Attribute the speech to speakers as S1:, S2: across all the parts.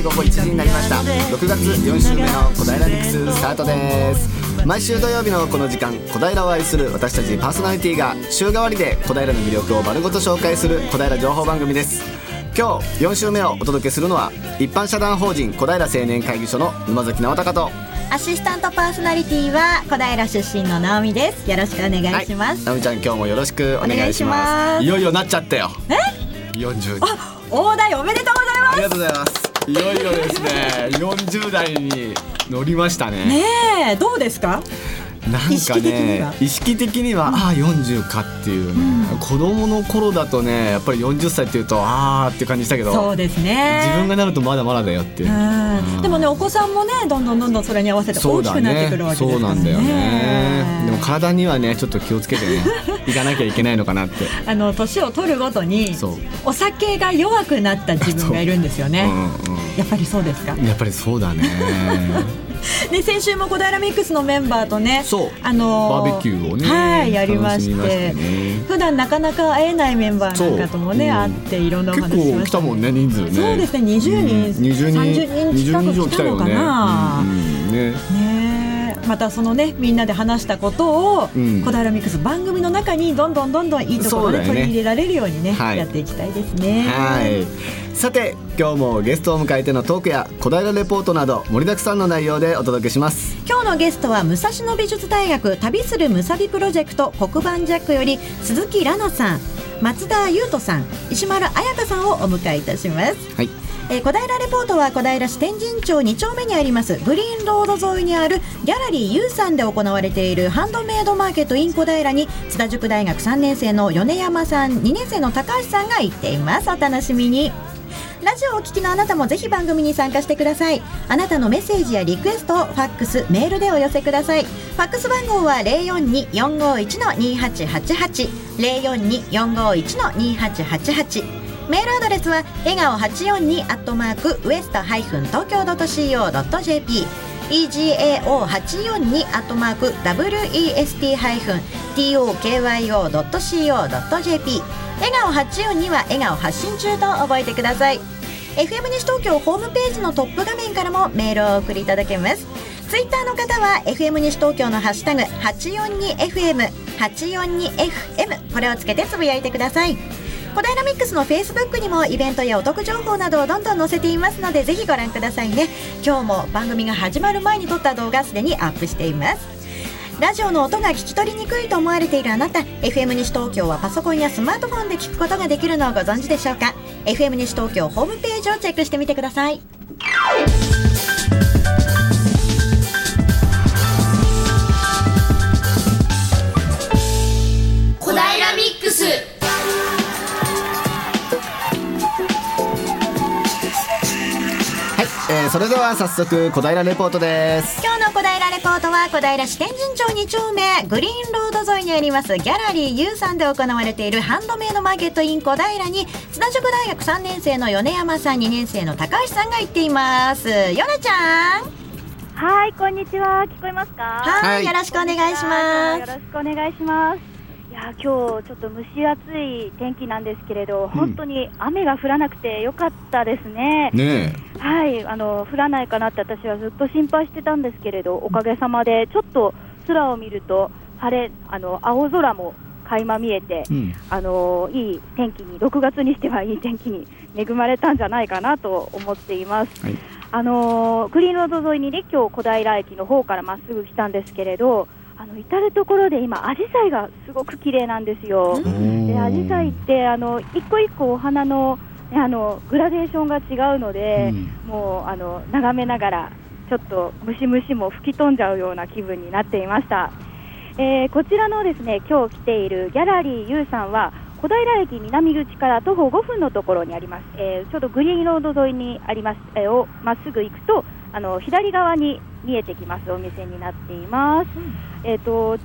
S1: い午後1時になりました。6月4週目の小平ミックススタートです。毎週土曜日のこの時間小平を愛する私たちパーソナリティが週替わりで小平の魅力を丸ごと紹介する小平情報番組です。今日4週目をお届けするのは一般社団法人小平青年会議所の沼崎直隆と
S2: アシスタントパーソナリティは小平出身の直美です。よろしくお願いします、
S1: 直美ちゃん今日もよろししくお願いします。
S2: い
S1: よいよなっちゃったよ。
S2: え
S1: ？40
S2: あ大台おめでとうござい
S1: あり
S2: ます
S1: がとうございますいよいよですね40代に乗りましたね。
S2: ねえどうですか？
S1: なんかね
S2: 意識的には。
S1: 意識的にはああ40かっていうね、子供の頃だとねやっぱり40歳っていうとああって感じしたけど
S2: そうですね。
S1: 自分がなるとまだまだだよっていう、
S2: うん。でもねお子さんもねどんどんどんどんそれに合わせて大きくなってくるわけですからね。
S1: そうなんだよね。でも体にはねちょっと気をつけてね いかなきゃいけないのかなって。
S2: あの年を取るごとに
S1: そう。
S2: お酒が弱くなった自分がいるんですよね、
S1: うんうん。
S2: やっぱりそうですか？
S1: やっぱりそうだね
S2: で先週も小平ミックスのメンバーとね
S1: そう。
S2: あの
S1: バーベキューをね
S2: はいやりまして
S1: ね。
S2: 普段なかなか会えないメンバーなんかともね会っていろんなお
S1: 結
S2: 話しました。
S1: 構来たもんね人数ね。
S2: そうですね20人
S1: うん20人
S2: 30人近く
S1: 20以上
S2: 来たのかな。
S1: よね。ね
S2: またそのねみんなで話したことを、
S1: うん。
S2: 小平ミックス番組の中にどんどんどんどんいいところで取り入れられるようにね
S1: はい。
S2: やっていきたいですね。
S1: はい。さて今日もゲストを迎えてのトークや小平レポートなど盛りだくさんの内容でお届けします。
S2: 今日のゲストは武蔵野美術大学旅するむさびプロジェクト黒板ジャックより鈴木蘭奈さん松田優斗さん石丸彩香さんをお迎えいたします。
S1: はい
S2: えー小平レポートは小平市天神町2丁目にあります。グリーンロード沿いにあるギャラリー U さんで行われているハンドメイドマーケット in 小平に津田塾大学3年生の米山さん2年生の高橋さんが行っています。お楽しみに。ラジオをお聞きのあなたもぜひ番組に参加してください。あなたのメッセージやリクエストをファックスメールでお寄せください。ファックス番号は042-451-2888 042-451-2888メールアドレスは笑顔842アットマークウエストハイフン東京ドット CO.jp egao842 アットマーク west ハイフン tokyo.co.jp 笑顔842は笑顔発信中と覚えてください。FM 西東京ホームページのトップ画面からもメールを送りいただけます。ツイッターの方は FM 西東京のハッシュタグ 842FM 842FM これをつけてつぶやいてください。小平ミックスのフェイスブックにもイベントやお得情報などをどんどん載せていますのでぜひご覧くださいね。今日も番組が始まる前に撮った動画すでにアップしています。ラジオの音が聞き取りにくいと思われているあなた FM 西東京はパソコンやスマートフォンで聞くことができるのをご存知でしょうか？FM 西東京ホームページをチェックしてみてください。
S1: れでは早速小平レポートです
S2: 今日の小平レポートは小平市天神町2丁目グリーンロード沿いにありますギャラリー U さんで行われているハンドメイドマーケット in 小平に津田塾大学3年生の米山さん2年生の高橋さんが行っていますヨナちゃん
S3: はい、こんにちは。聞こえますか？
S2: はい、
S1: はい
S2: よろしくお願いします
S3: よろしくお願いします。いや、今日ちょっと蒸し暑い天気なんですけれど、本当に雨が降らなくてよかったですね。
S1: ね
S3: はい、あの降らないかなって私はずっと心配してたんですけれど、おかげさまでちょっと空を見ると晴れ、あの青空も垣間見えて
S1: え、うん。
S3: あのいい天気に6月にしてはいい天気に恵まれたんじゃないかなと思っています。
S1: はい。
S3: あのグリーンロード沿いにね今日小平駅の方からまっすぐ来たんですけれど、あの至る所で今アジサイがすごく綺麗なんですよ。でアジサイってあの一個一個お花の,、ね、あのグラデーションが違うので、もうあの眺めながらちょっとムシムシも吹き飛んじゃうような気分になっていました。えーこちらのですね今日来ているギャラリー U さんは小平駅南口から徒歩5分のところにあります、えーちょうどグリーンロード沿いにあります、えーをまっすぐ行くとあの左側に見えてきますお店になっています、えっ、と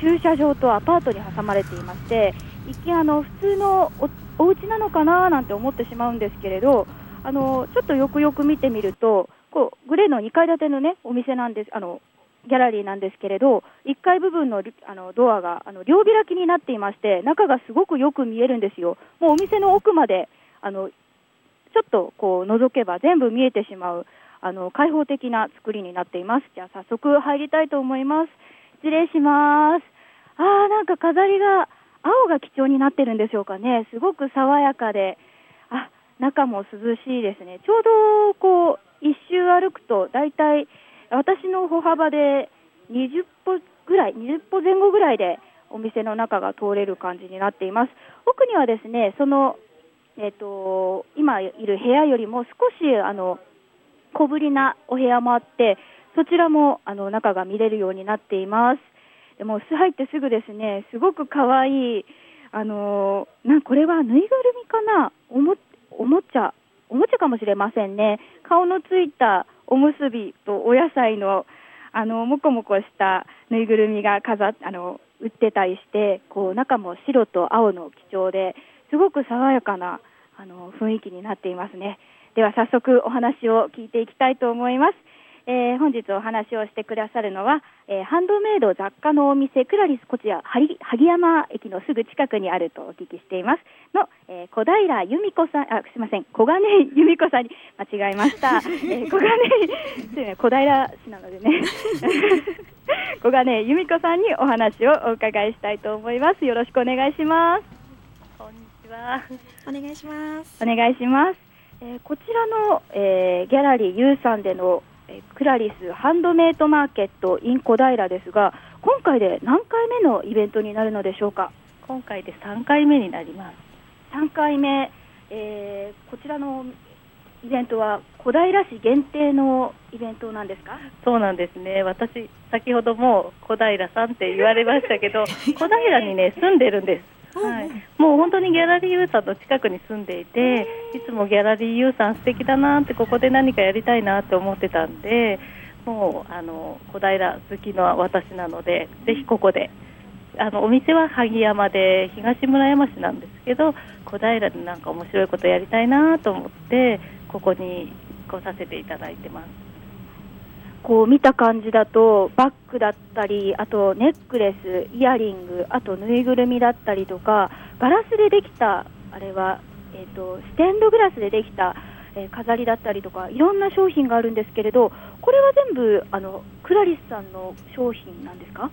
S3: 駐車場とアパートに挟まれていまして一見あの普通のおお家なのかななんて思ってしまうんですけれどあのちょっとよくよく見てみるとこうグレーの2階建てのねお店なんですあのギャラリーなんですけれど1階部分のりあのドアがあの両開きになっていまして中がすごくよく見えるんですよ。もうお店の奥まであのちょっとこう覗けば全部見えてしまうあの開放的な作りになっています。じゃあ早速入りたいと思います。失礼します。あーなんか飾りが青が基調になってるんでしょうかね。すごく爽やかで、あ中も涼しいですね。ちょうどこう一周歩くとだいたい私の歩幅で20歩ぐらい、20歩前後ぐらいでお店の中が通れる感じになっています。奥にはですね、そのえっ、と今いる部屋よりも少しあの小ぶりなお部屋もあって、そちらもあの中が見れるようになっています。でも入ってすぐですね、すごく可愛いあのなんこれはぬいぐるみかな、おもおもちゃおもちゃかもしれませんね。顔のついたおむすびとお野菜のあのもこもこしたぬいぐるみが飾っあの売ってたりして、こう中も白と青の基調ですごく爽やかなあの雰囲気になっていますね。では早速お話を聞いていきたいと思います。えー本日お話をしてくださるのは、えーハンドメイド雑貨のお店クラリスこちら萩萩山駅のすぐ近くにあるとお聞きしています。の、えー小平由美子さんあすみません。小金井由美子さんに間違えました、えー小金井すみません小平市なのでね。小金井由美子さんにお話をお伺いしたいと思います。よろしくお願いします。
S4: こんにちは。
S5: お願いします。
S3: お願いします。えーこちらの、えーギャラリー U さんでの、えークラリスハンドメイドマーケット in 小平ですが、今回で何回目のイベントになるのでしょうか？
S4: 今回で3回目になります。
S3: 3回目、えーこちらのイベントは小平市限定のイベントなんですか？
S4: そうなんですね。私、先ほども小平さんって言われましたけど、小平にね、住んでるんです。はい、もう本当にギャラリー U さんの近くに住んでいて、いつもギャラリー U さん素敵だなって、ここで何かやりたいなって思ってたんで、もうあの小平好きの私なので、ぜひここで。あのお店は萩山で東村山市なんですけど小平でなんか面白いことやりたいなと思ってここに来させていただいてます。
S3: こう見た感じだとバッグだったりあとネックレスイヤリングあとぬいぐるみだったりとかガラスでできたあれは、えー、とステンドグラスでできた、えー飾りだったりとかいろんな商品があるんですけれどこれは全部あのクラリスさんの商品なんですか？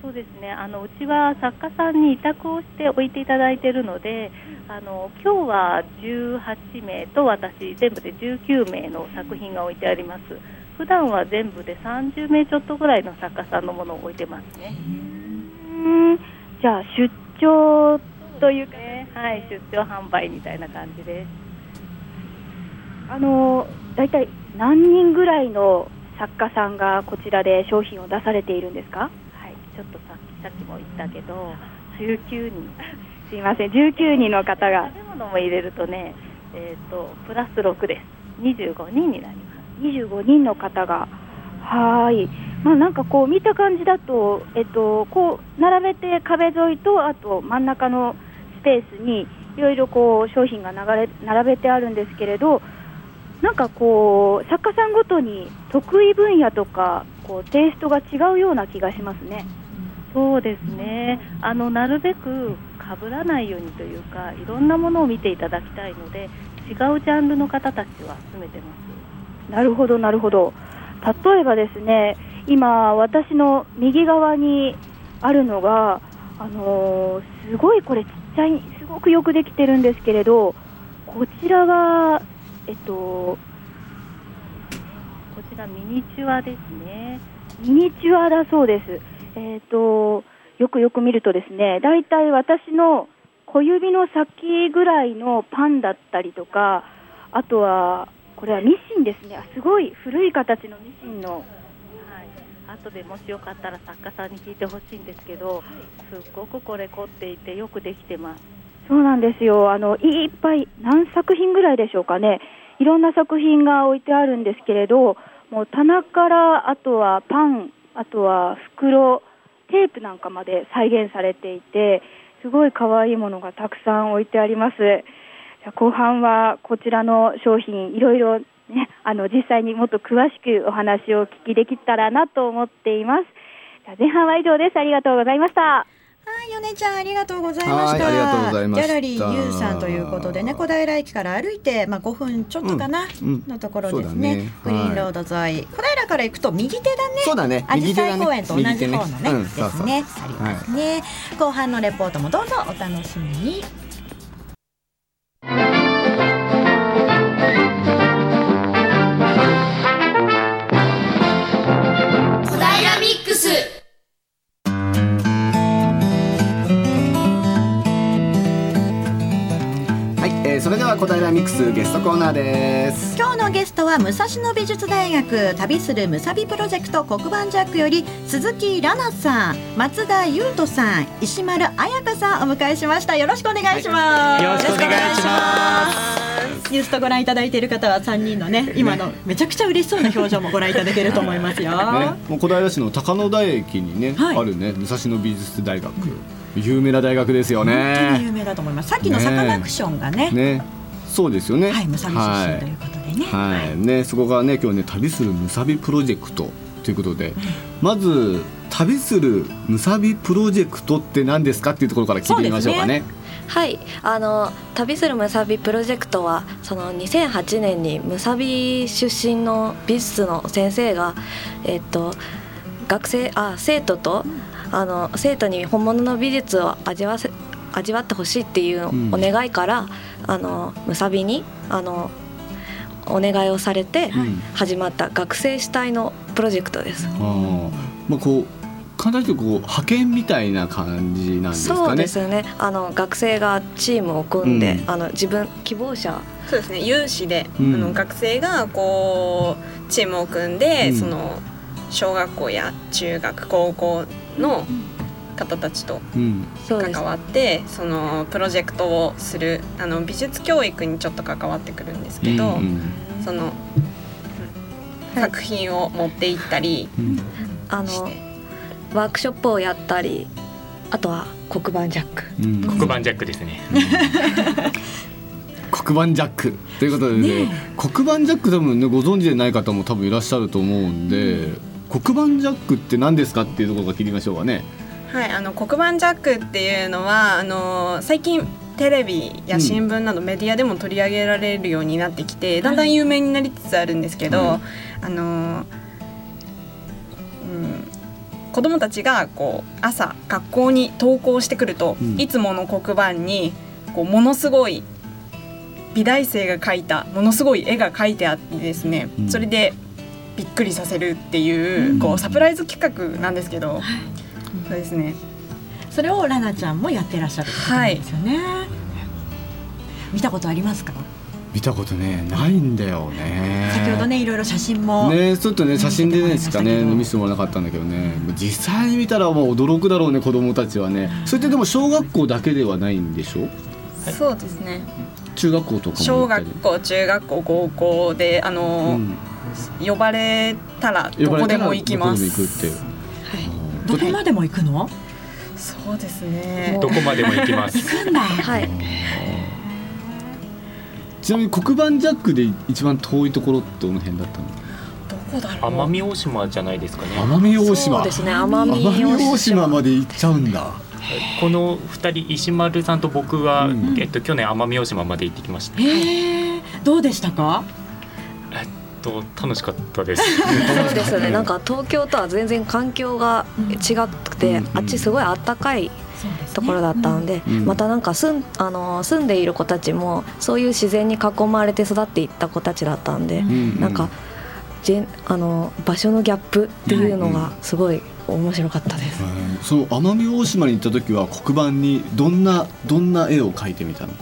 S4: そうですねあのうちは作家さんに委託をして置いていただいているので、あの今日は18名と私、全部で19名の作品が置いてあります。普段は全部で30名ちょっとぐらいの作家さんのものを置いてますね。
S3: うんじゃあ出張というか
S4: ねはい、出張販売みたいな感じです。
S3: あの大体何人ぐらいの作家さんがこちらで商品を出されているんですか？
S4: はい、ちょっとさっきさっきも言ったけど、19人。
S3: すいません19人の方が
S4: 食べ物も入れるとね、えっ、とプラス6です。25人になります。
S3: 25人の方が、はい、まあ、なんかこう見た感じだと、えっと、こう並べて壁沿いと、あと真ん中のスペースにいろいろこう商品が流れ並べてあるんですけれど、なんかこう作家さんごとに得意分野とかこうテイストが違うような気がしますね。
S4: そうですね。あのなるべく被らないようにというかいろんなものを見ていただきたいので違うジャンルの方たちを集めてます。
S3: なるほど、なるほど。例えばですね、今、私の右側にあるのが、あのーすごいこれ、ちっちゃい、すごくよくできてるんですけれど、こちらは、えっと、
S4: こちらミニチュアですね
S3: ミニチュアだそうです。えっと、よくよく見るとですね、だいたい私の小指の先ぐらいのパンだったりとか、あとは、これはミシンですね。あすごい古い形のミシンの
S4: はい後でもしよかったら作家さんに聞いてほしいんですけどすっごくこれ凝っていてよくできてます
S3: そうなんですよ。あのいっぱい何作品ぐらいでしょうかね。いろんな作品が置いてあるんですけれど、もう棚からあとはパン、あとは袋、テープなんかまで再現されていて、すごい可愛いものがたくさん置いてあります。じゃあ後半はこちらの商品いろいろね、あの実際にもっと詳しくお話をお聞きできたらなと思っています。じゃあ前半は以上です。ありがとうございました。
S5: はい、はい、米ちゃんありがとうございました。
S1: はいありがとうございました
S5: ギャラリーユーさんということでね、小平駅から歩いてまあ5分ちょっとかな、
S1: うんうん
S5: のところですね。
S1: ね
S5: グリーンロード沿い、小平から行くと右手だね。
S1: そうだね
S5: アジサイ公園と同じ方のね
S1: ねうん
S5: です
S1: そうそう
S5: ね。ありますね、後半のレポートもどうぞお楽しみに。
S6: 小
S1: えーそれでは小平ミックスゲストコーナーです。
S5: 今日のゲストは武蔵野美術大学旅するむさびプロジェクト黒板ジャックより鈴木らなさん松田優斗さん石丸彩香さんお迎えしました。よろしくお願いします、
S7: よろしくお願いします。
S5: ニュースとご覧いただいている方は三人のね今のめちゃくちゃ嬉しそうな表情もご覧いただけると思いますよ、
S1: ね、もう小平市の高野台駅にね、
S5: はい。
S1: あるね武蔵野美術大学、有名な大学ですよ
S5: 本当に
S1: ね
S5: 有名だと思います。さっきのサカナクションがね。
S1: ね。そうですよね。
S5: はいむさび出身ということでね、
S1: はい、はい。ねそこがね今日ね旅するむさびプロジェクトということで、まず旅するむさびプロジェクトって何ですかっていうところから聞いてみましょうかね。
S8: はい、あの旅するむさびプロジェクトはその2008年にむさび出身の美術の先生がえっと学生あ生徒とあの生徒に本物の美術を味わせ味わってほしいっていう
S1: うん。
S8: お願いから、あのむさびにあのお願いをされて
S1: うん。
S8: 始まった学生主体のプロジェクトです。
S1: あー。まあこう簡単に言うとこう派遣みたいな感じなんですかね。
S8: そうですよね。あの学生がチームを組んで、
S1: うん。
S8: あの自分希望者。
S7: そうですね。有志で、
S1: うん。
S7: あの学生がこうチームを組んで、
S1: うん。
S7: その小学校や中学高校の方たちと関わってそのプロジェクトをするあの美術教育にちょっと関わってくるんですけど、
S1: うん
S7: その、うん作品を持って行ったり
S1: うん。
S8: あのワークショップをやったりあとは黒板ジャック。
S1: うん。
S9: 黒板ジャックですね。
S1: 黒板ジャック。ということでね黒板ジャック多分ねご存知でない方も多分いらっしゃると思うんで、黒板ジャックって何ですかっていうところから聞いてみましょうかね。
S7: はい、あの黒板ジャックっていうのはあの最近テレビや新聞などメディアでも取り上げられるようになってきて、だんだん有名になりつつあるんですけど、
S1: はい
S7: あの、うん、子供たちがこう朝学校に登校してくると、
S1: うん。
S7: いつもの黒板にこうものすごい美大生が描いたものすごい絵が描いてあってですね、
S1: うん。
S7: それでびっくりさせるっていう,、こうサプライズ企画なんですけど、そうですね。
S5: それをラナちゃんもやってらっしゃるってことなんですよね、見たことありますか？
S1: 見たことねないんだよね。
S5: 先ほどねいろいろ写真も、
S1: ねちょっとね写真で
S5: 見
S1: ねしかね見せてもらえなかったんだけどね。実際に見たらもう驚くだろうね子供たちはね。それってでも小学校だけではないんでしょ？
S7: そうですね。
S1: 中学校とかも
S7: 小学校中学校高校であの、
S1: うん
S7: 呼ばれたらどこでも行きます。
S1: でも行くって
S5: どこまでも行くの？
S7: そうですね。
S9: どこまでも行きます。
S5: 行くんだ。
S8: はい。
S1: ちなみに黒板ジャックで一番遠いところってどの辺だったの？
S7: どこだろう。
S9: 奄美大島じゃないですかね。
S1: 奄美大島。
S8: そうですね奄美
S1: 大島。まで行っちゃうんだ。
S9: この二人石丸さんと僕は、
S1: うん。
S9: えっと去年奄美大島まで行ってきました。
S5: へえどうでしたか？
S9: と楽しかったです。
S8: そうですよね。なんか東京とは全然環境が違くて、
S1: うん
S8: あっちすごいあったかいところだったんで、
S1: うん。
S8: またなんか住んあの住んでいる子たちもそういう自然に囲まれて育っていった子たちだったんで、
S1: うん
S8: なんかジェンあの場所のギャップっていうのがすごい面白かったです。
S1: うんその奄美大島に行った時は黒板にどんなどんな絵を描いてみたの？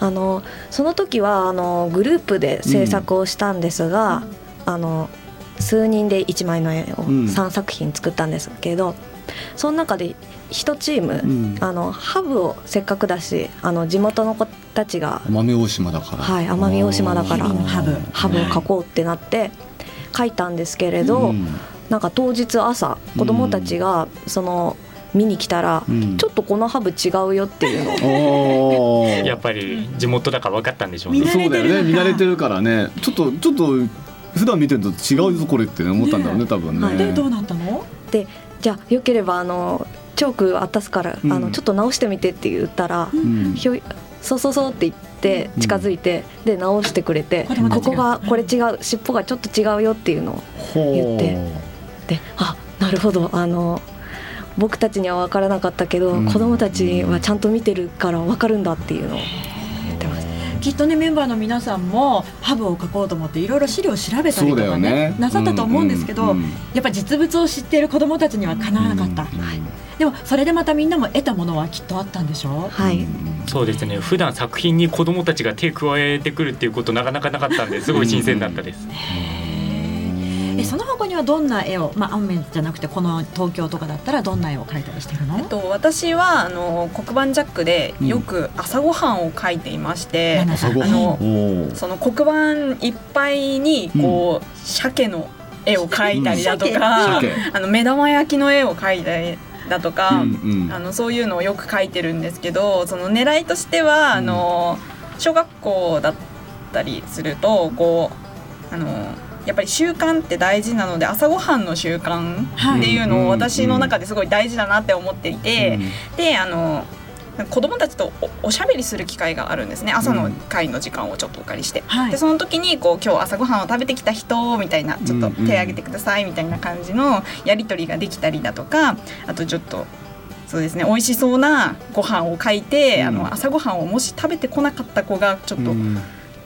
S8: あのその時はあのグループで制作をしたんですが、あの数人で1枚の絵を
S1: うん。
S8: 3作品作ったんですけど、その中で1チーム、
S1: うん。
S8: あのハブをせっかくだしあの地元の子たちが、
S1: 奄美大島だから。
S8: はい、奄美大島だから
S5: ハブ
S8: ハブを描こうってなって描いたんですけれど、
S1: うん。
S8: なんか当日朝子供たちがその見に来たら、
S1: うん。
S8: ちょっとこのハブ違うよっていうの
S9: やっぱり地元だから分かったんでしょうね。
S1: そうだよね。見慣れてるからね。ちょっとちょっと普段見てると違うぞこれってね思ったんだろうね多分ね、
S5: でどうなったの？
S8: でじゃあよければあのチョーク渡すから、
S1: うん。
S8: あのちょっと直してみてって言ったら、
S1: うん。
S8: ひょいそうそうそうって言って近づいて、で直してくれてここがこれ違う尻尾がちょっと違うよっていうのを言って。であなるほどあの僕たちには分からなかったけど、
S1: うん。
S8: 子供たちはちゃんと見てるから分かるんだっていうのを。言ってます。
S5: きっとねメンバーの皆さんもハブを描こうと思っていろいろ資料を調べたりとかね
S1: だよね。
S5: なさったと思うんですけど、
S1: うん。うん
S5: やっぱ実物を知っている子どもたちにはかなわなかった、
S1: うん。
S5: でもそれでまたみんなも得たものはきっとあったんでしょ
S8: はい、
S9: そうですね。普段作品に子どもたちが手加えてくるっていうことなかなかなかったんですごい新鮮だったです。
S5: えその他にはどんな絵を、まあ、雨じゃなくてこの東京とかだったらどんな絵を描いたりしてるの？
S7: えっと、私はあの黒板ジャックでよく朝ごはんを描いていまして、
S5: うん？
S7: あのその黒板いっぱいにこう、鮭の絵を描いたりだとか、
S1: 鮭。
S7: あの目玉焼きの絵を描いたりだとか、
S1: うんうん。
S7: あのそういうのをよく描いてるんですけどその狙いとしては、あの小学校だったりするとこうあのやっぱり習慣って大事なので朝ごはんの習慣っていうのを私の中ですごい大事だなって思っていて、であの子供たちとおおしゃべりする機会があるんですね。朝の会の時間をちょっとお借りして、
S5: はい。
S7: でその時にこう今日朝ごはんを食べてきた人みたいなちょっと
S1: うんうん
S7: 手挙げてくださいみたいな感じのやり取りができたりだとかあとちょっとそうですね美味しそうなご飯を書いて、
S1: うん。
S7: あの朝ごはんをもし食べてこなかった子がちょっと
S1: うん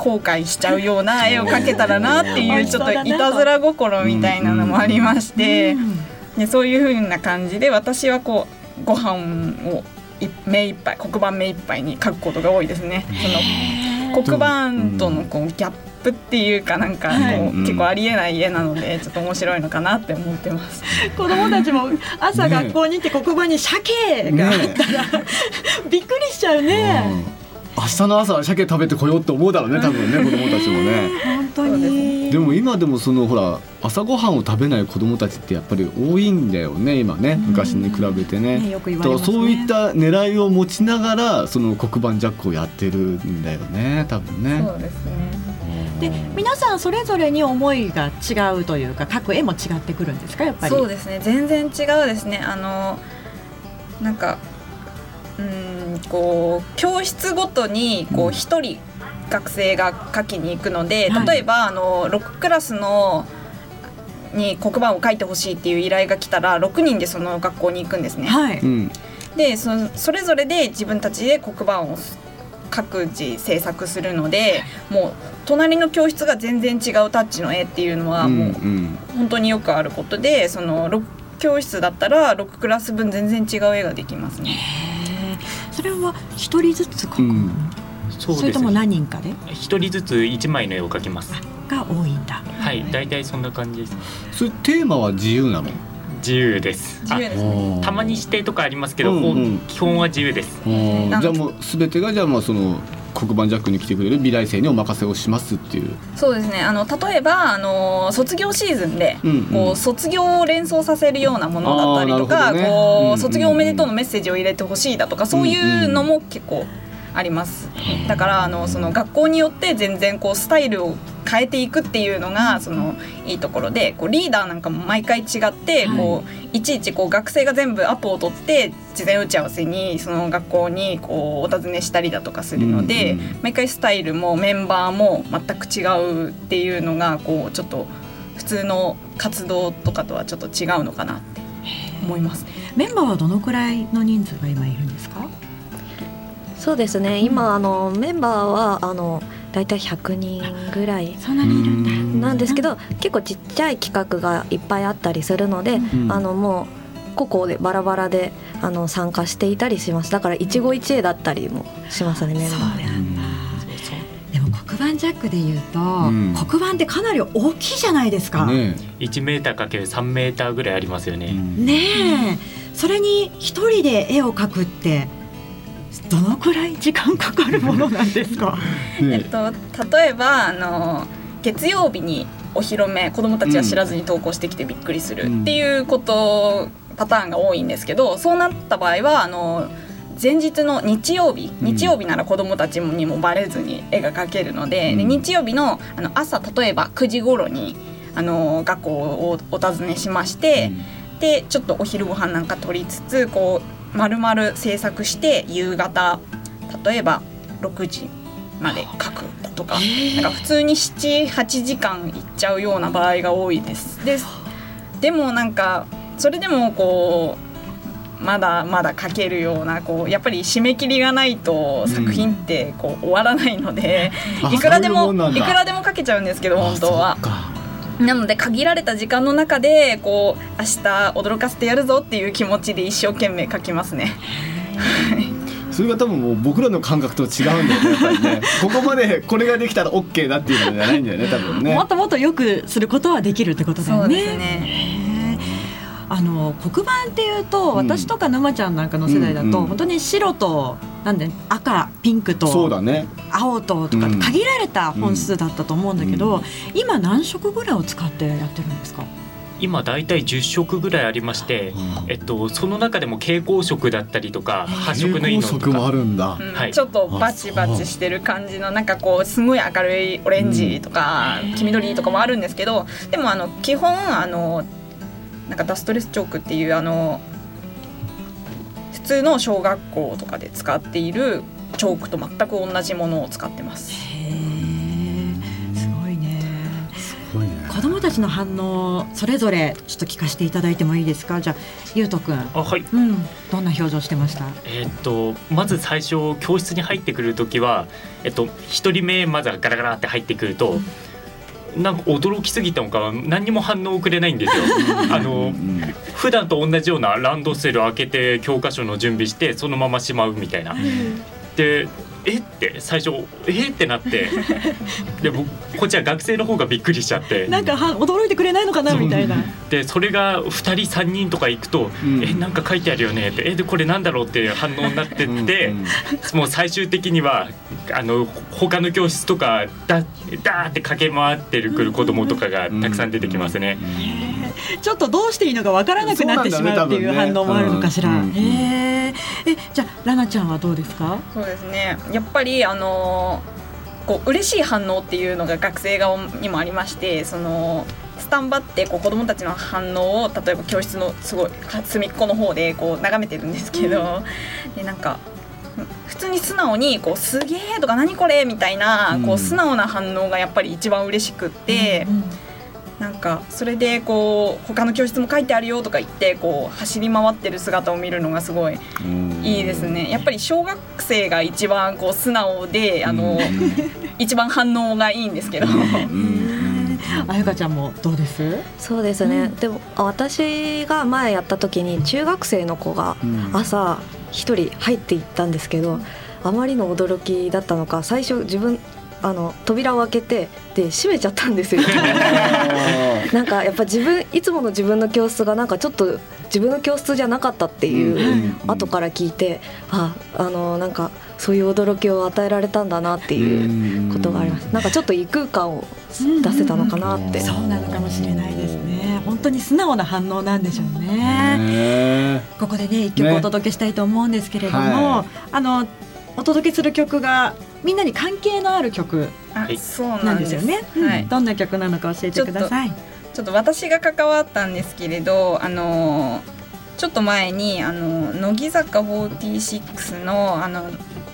S7: 後悔しちゃうような絵を描けたらなって
S5: 美
S7: いうちょっと
S5: い
S7: たずら心みたいなのもありまして。
S5: うん
S7: でそういう風な感じで私はこうご飯をい目いっぱい黒板目いっぱいに書くことが多いですね。その黒板とのこうギャップっていうかなんかこう、
S5: はい
S7: 結構ありえない絵なのでちょっと面白いのかなって思ってます。
S5: 子供たちも朝
S1: ね
S5: 学校に行って黒板に鮭があったら、びっくりしちゃうね。
S1: うん明日の朝は鮭食べてこようって思うだろうね多分ね子供たちもね。
S5: 本当に。
S1: でも今でもそのほら朝ごはんを食べない子供たちってやっぱり多いんだよね今ね昔に比べてね。
S5: ねよく言われ
S1: だから
S5: ますね。
S1: そういった狙いを持ちながらその黒板ジャックをやってるんだよね多分ね。
S7: そうですね。
S5: で皆さんそれぞれに思いが違うというか描く絵も違ってくるんですかやっぱり？
S7: そうですね。全然違うですね。あのなんかうこう教室ごとにこ
S1: う
S7: うん一人学生が書きに行くので、
S5: はい
S7: 例えばあの6クラスのに黒板を書いてほしいっていう依頼が来たら6人でその学校に行くんですね。
S5: はい。
S1: うん
S7: でそのそれぞれで自分たちで黒板を各自制作するのでもう隣の教室が全然違うタッチの絵っていうのはもう
S1: うん
S7: 本当によくあることでその6教室だったら6クラス分全然違う絵ができますね。
S5: それは一人ずつ描く？の、
S1: うん
S9: そう
S5: それとも。何人かで？
S9: 一人ずつ一枚の絵を描きます。
S5: が多いんだ。
S9: はい、大体そんな感じです。
S1: それテーマは自由なの？
S9: 自由です。
S7: 自由ですね。
S9: あたまに指定とかありますけど、
S1: うんうん
S9: 基本は自由です。
S1: じゃあもう全てがじゃあまあその黒板ジャックに来てくれる美大生にお任せをしますっていう、
S7: そうですね。あの例えばあの卒業シーズンで、
S1: うんうん。
S7: こう卒業を連想させるようなものだったりとか、
S1: ね。
S7: こう
S1: うんうん
S7: 卒業おめでとうのメッセージを入れてほしいだとかそういうのも結構あります。だからあのその学校によって全然こうスタイルを変えていくっていうのがそのいいところでこうリーダーなんかも毎回違って、
S5: はい
S7: こういちいちこう学生が全部アポを取って事前打ち合わせにその学校にこうお尋ねしたりだとかするので、毎回スタイルもメンバーも全く違うっていうのがこうちょっと普通の活動とかとはちょっと違うのかなって思います。
S5: メンバーはどのくらいの人数が今いるんですか？
S8: そうですね今あのメンバーはあの大体100人ぐらい
S5: そんなにいるんだ。
S8: なんですけど結構ちっちゃい企画がいっぱいあったりするので、
S1: うん
S8: あのもう個々でバラバラであの参加していたりしますだから一期一会だったりもしますねメンバーで。
S5: でも黒板ジャックで言うと、
S1: ん
S5: 黒板ってかなり大きいじゃないですか。ね
S1: ね
S9: 1メーターかける3メーターぐらいありますよ
S1: え、
S9: ね。
S5: え、それに一人で絵を描くってどのくらい時間かかるものなんですか？
S1: ね。
S7: えっと、例えばあの月曜日にお披露目子どもたちは知らずに投稿してきてびっくりするっていうこと、パターンが多いんですけどそうなった場合はあの前日の日曜日
S1: うん。
S7: 日曜日なら子どもたちにもバレずに絵が描けるので,、で
S1: うん。
S7: 日曜日のあの朝例えば9時頃にあの学校をお尋ねしまして、してちょっとお昼ご飯なんか取りつつこう丸々制作して夕方例えば6時まで書くだとかなんか普通に78時間いっちゃうような場合が多いです。ででもなんかそれでもこうまだまだ書けるようなこうやっぱり締め切りがないと作品ってこう終わらないので、
S1: あ
S7: いくらでも
S1: い
S7: くらでも書けちゃうんですけど本当はなので限られた時間の中でこう明日驚かせてやるぞっていう気持ちで一生懸命書きますね。
S1: それが多分もう僕らの感覚と違うんだよねやっぱりね ここまでこれができたら OK だっていうのじゃないんだよね多分ね
S5: もっともっとよくすることはできるってことだよね。
S7: そうですね。
S5: あの黒板っていうと、
S1: うん
S5: 私とか沼ちゃんなんかの世代だと、
S1: うんうん
S5: 本当に白となんで赤ピンクと
S1: そうだね
S5: 青ととか
S1: うん。
S5: 限られた本数だったと思うんだけど、
S1: うん。
S5: 今何色ぐらいを使ってやってるんですか、
S9: 今だいたい10色ぐらいありまして、えっと、その中でも蛍光色だったりとか発色のいいのと
S1: 色もあ
S9: か
S1: るんだ。
S7: うん。
S9: はい。
S7: ちょっとバチバチしてる感じのなんかこうすごい明るいオレンジとか黄緑とかもあるんですけどでもあの基本あのなんかダストレスチョークっていうあの普通の小学校とかで使っているチョークと全く同じものを使ってます。
S5: へーすごいね。
S1: すごいね。
S5: 子供たちの反応それぞれちょっと聞かせていただいてもいいですか？じゃあゆうとくん。
S9: あはい。
S5: うん。どんな表情してました？
S9: えっとまず最初教室に入ってくる時は、えっと、1人目まずはガラガラって入ってくると、なんか驚きすぎたのか何にも反応をくれないんですよ。あの
S1: うん。
S9: 普段と同じようなランドセル開けて教科書の準備してそのまましまうみたいな。でえ？って最初え？ってなって。で僕こっちは学生の方がびっくりしちゃって。
S5: なんかは驚いてくれないのかな？みたいな。
S9: でそれが2人3人とか行くと「
S1: うん。
S9: え？なんか書いてあるよね」って「え？でこれなんだろう?」っていう反応になってって、
S1: うんうん
S9: もう最終的にはあの他の教室とかだだーって駆け回ってるくる子供とかがたくさん出てきますね。
S5: ちょっとどうしていいのかわからなくなってしまうっていう反応もあるのかしら。
S1: そうなんだよね多分ね
S5: へーえじゃあラナちゃんはどうですか？
S7: そうですねやっぱりあのこう嬉しい反応っていうのが学生側にもありましてそのスタンバってこう子どもたちの反応を例えば教室のすごい隅っこの方でこう眺めてるんですけど、でなんか普通に素直にこう「すげえ!」とか「何これ!」みたいなこ
S1: うん
S7: う素直な反応がやっぱり一番嬉しくって。
S5: うん
S7: なんかそれでこう他の教室も書いてあるよとか言ってこう走り回ってる姿を見るのがすごいいいですね。やっぱり小学生が一番こう素直であの一番反応がいいんですけど。
S5: あやかちゃんもどうです？
S8: そうですね、でもあ私が前やった時に中学生の子が
S1: うん。
S8: 朝一人入っていったんですけどあまりの驚きだったのか最初自分あの扉を開けてで閉めちゃったんですよ。なんかやっぱ自分いつもの自分の教室がなんかちょっと自分の教室じゃなかったっていう後から聞いてああのなんかそういう驚きを与えられたんだなっていうことがあります。なんかちょっと異空間を出せたのかなって。
S5: そうなのかもしれないですね。本当に素直な反応なんでしょうね。
S1: ね
S5: ここでね一曲
S1: ね
S5: お届けしたいと思うんですけれども、
S1: はい。
S5: あのお届けする曲がみんなに関係のある曲
S7: あ
S9: はい
S7: そうな
S5: なん
S7: んです
S5: よね。
S7: はい
S5: うんどんな曲なのか教えてください。
S7: ちょっと私が関わったんですけれどあのちょっと前にあの乃木坂46のあの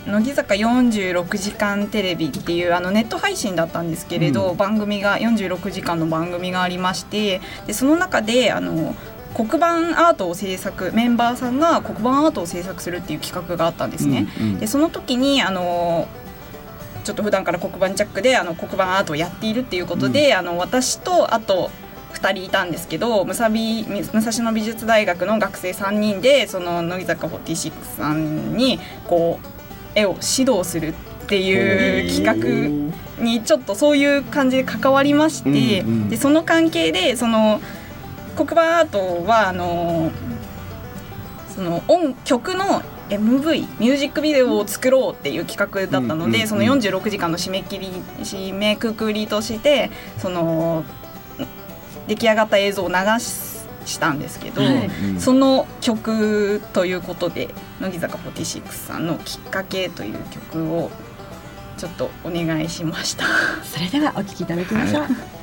S7: 乃木坂46時間テレビっていうあのネット配信だったんですけれど、
S1: うん
S7: 番組が46時間の番組がありましてでその中であの黒板アートを制作メンバーさんが黒板アートを制作するっていう企画があったんですね。でその時にあのちょっと普段から黒板ジャックであの黒板アートをやっているっていうことで、あの私とあと2人いたんですけどむさび武蔵野美術大学の学生3人でその乃木坂46さんにこう絵を指導するっていう企画にちょっとそういう感じで関わりまして、
S1: うんうん。
S7: でその関係でその黒板アートはあのその音曲の MV ミュージックビデオを作ろうっていう企画だったので、
S1: うんうんうん
S7: その46時間の締め切り締めくくりとしてその出来上がった映像を流ししたんですけど、
S5: はい
S7: その曲ということで乃木坂46さんの「きっかけ」という曲をちょっとお願いしました。
S5: それではお聞きいただきましょう。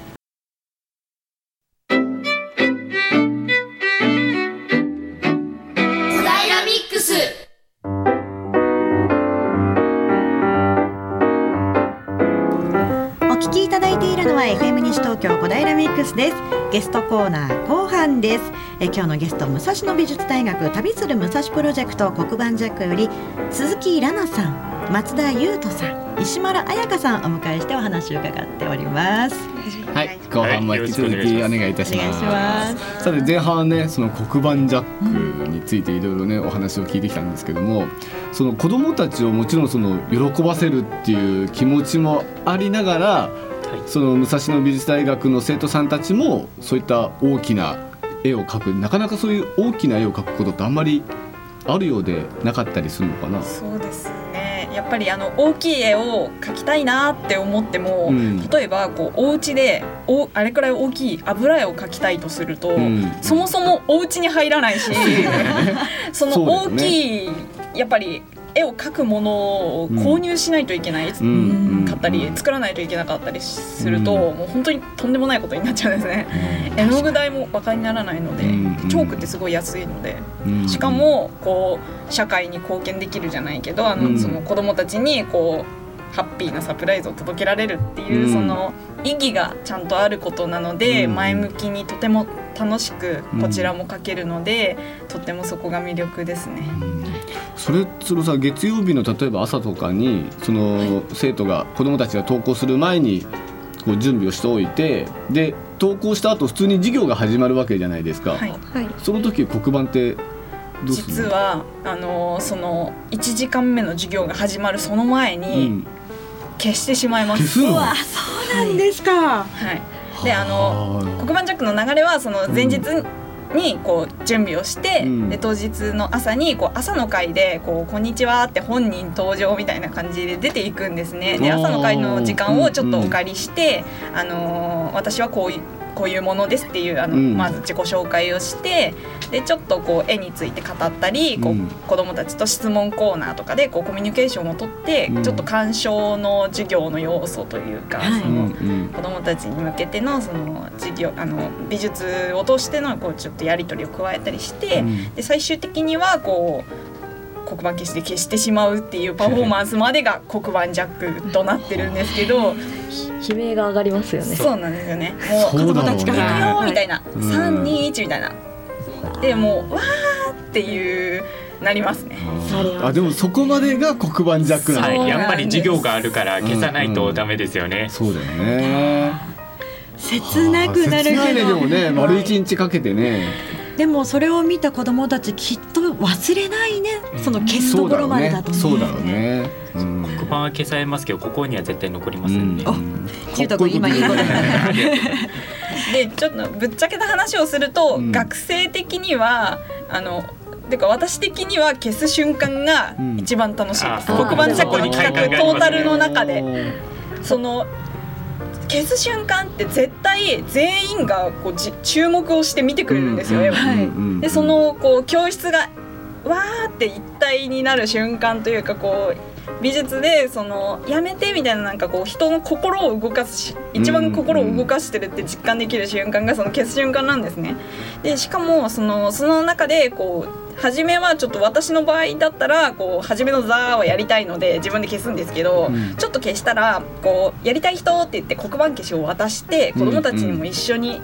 S5: ゲストコーナー後半です。え今日のゲスト武蔵野美術大学旅する武蔵プロジェクト黒板ジャックより鈴木ラナさん松田優斗さん石丸彩香さんをお迎えしてお話を伺っております。
S1: はい、後半も引き続きお願いいた
S5: し
S1: ます。
S5: ます。
S1: さて前半ねその黒板ジャックについていろいろねお話を聞いてきたんですけどもその子どもたちをもちろんその喜ばせるっていう気持ちもありながらその武蔵野美術大学の生徒さんたちもそういった大きな絵を描くなかなかそういう大きな絵を描くことってあんまりあるようでなかったりするのかな？
S7: そうですね。やっぱりあの大きい絵を描きたいなって思っても、
S1: うん。
S7: 例えばこうお家でおあれくらい大きい油絵を描きたいとすると、
S1: うん。
S7: そもそもお家に入らないし その大
S1: ね。
S7: きいやっぱり絵を描くものを購入しないといけない、
S1: うん。うん
S7: 買ったり作らないといけなかったりすると、
S1: うん。
S7: もう本当にとんでもないことになっちゃうんですね。絵の具代もバカにならないので、
S1: うん。
S7: チョークってすごい安いので。
S1: うん。
S7: しかもこう社会に貢献できるじゃないけどあの、
S1: うん。
S7: その子供たちにこうハッピーなサプライズを届けられるっていう、
S1: うん。
S7: その意義がちゃんとあることなので、
S1: うん。
S7: 前向きにとても楽しくこちらも描けるので、とってもそこが魅力ですね。
S1: それそのさ月曜日の例えば朝とかにその生徒が子どもたちが登校する前にこう準備をしておいてで登校した後普通に授業が始まるわけじゃないですか、
S7: はい、
S8: はい。
S1: その時黒板って
S7: 実はあのその1時間目の授業が始まるその前
S1: う
S7: に
S1: ん、
S7: 消してしまいます。
S1: 消すの？
S5: そうなんですか。
S7: はい、であの
S1: はあ
S7: 黒板ジャックの流れはその前日にこう準備をして、
S1: うん。
S7: で当日の朝にこう朝の会でこう「こんにちは」って本人登場みたいな感じで出ていくんですね。で朝の会の時間をちょっとお借りして、あのー私はこういうこういうものですっていうあの、
S1: うん。
S7: まず自己紹介をしてでちょっとこう絵について語ったりこう、
S1: うん
S7: 子どもたちと質問コーナーとかでこうコミュニケーションをとって、
S1: うん。
S7: ちょっと鑑賞の授業の要素というか、
S5: はい。
S7: その子どもたちに向けてのその授業あの美術を通してのこうちょっとやり取りを加えたりして、
S1: うん。
S7: で最終的にはこう黒板消しで消してしまうっていうパフォーマンスまでが黒板ジャックとなってるんですけど
S8: 悲鳴が上がりますよね。
S7: そう。なんですよね。もう子供たちが行くよみたいな、
S1: うん
S7: 321みたいな。でもうわーっていうなりますね。
S1: あでもそこまでが黒板ジャックなの、
S9: はい、やっぱり授業があるから消さないとダメですよね。
S1: そうだよね。
S5: 切なくなる
S1: 切ないねで
S5: けど
S1: もね丸一日かけてね
S5: でもそれを見た子供たちきっと忘れないねその消すところまでだとね。
S1: そうだろうね。うん。
S9: 黒板は消されますけどここには絶対残りませんね。
S5: おゆうとくん今いいこと
S7: でちょっとぶっちゃけた話をすると、
S1: うん。
S7: 学生的にはあのてか私的には消す瞬間が一番楽しいです、
S9: うん
S7: 黒板ジャックの企画トータルの中で。その消す瞬間って絶対全員がこうじ注目をして見てくれるんですよ、絵を
S5: はい。
S7: でそのこう教室がわーって一体になる瞬間というかこう美術でそのやめてみたいななんかこう人の心を動かすし一番心を動かしてるって実感できる瞬間がその消す瞬間なんですね。でしかもそのその中でこう初めはちょっと私の場合だったらこう初めの「ザー」はやりたいので自分で消すんですけど、
S1: うん
S7: ちょっと消したらこうやりたい人って言って黒板消しを渡して子どもたちにも一緒に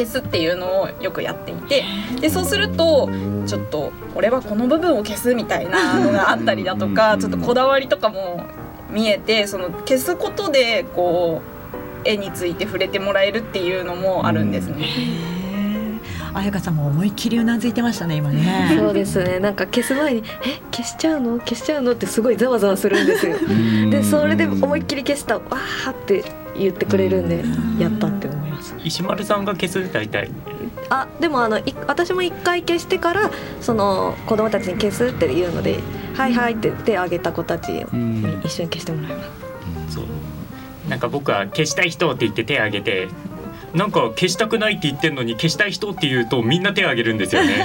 S7: 消すっていうのをよくやっていてでそうするとちょっと俺はこの部分を消すみたいなのがあったりだとかちょっとこだわりとかも見えてその消すことでこう絵について触れてもらえるっていうのもあるんですね。
S5: あやかさんも思いっきりうなずいてましたね今ね。
S8: そうですね。なんか消す前に「え消しちゃうの？消しちゃうの?」ってすごいざわざわするんですよ。でそれで思いっきり消したわーって言ってくれるんでやったって思います。
S9: 石丸さんが消す？大体。
S8: あでもあのい私も一回消してからその子供たちに消すって言うので「はいはい」って手挙げた子たちに
S1: うん。
S8: 一緒に消してもらいます。
S9: そう。なんか僕は消したい人って言って手挙げてなんか消したくないって言ってんのに消したい人って言うとみんな手挙げるんですよね。